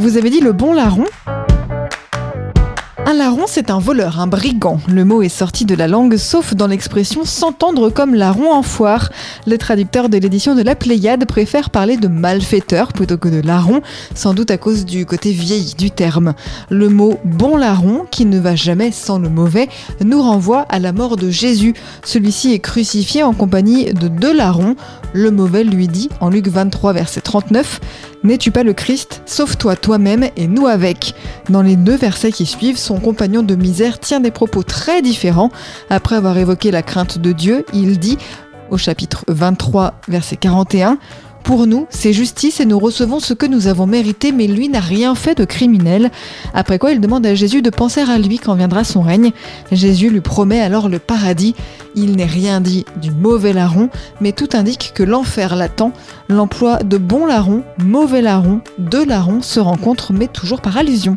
Vous avez dit le bon larron? Un larron, c'est un voleur, un brigand. Le mot est sorti de la langue, sauf dans l'expression s'entendre comme larron en foire. Les traducteurs de l'édition de la Pléiade préfèrent parler de malfaiteur plutôt que de larron, sans doute à cause du côté vieilli du terme. Le mot bon larron, qui ne va jamais sans le mauvais, nous renvoie à la mort de Jésus. Celui-ci est crucifié en compagnie de deux larrons. Le mauvais lui dit, en Luc 23, verset 39, N'es-tu pas le Christ? Sauve-toi toi-même et nous avec. Dans les deux versets qui suivent, son compagnon de misère tient des propos très différents. Après avoir évoqué la crainte de Dieu, il dit, au chapitre 23, verset 41, pour nous, c'est justice et nous recevons ce que nous avons mérité, mais lui n'a rien fait de criminel. Après quoi, il demande à Jésus de penser à lui quand viendra son règne. Jésus lui promet alors le paradis. Il n'est rien dit du mauvais larron, mais tout indique que l'enfer l'attend. L'emploi de bon larron, mauvais larron, de larron se rencontrent, mais toujours par allusion.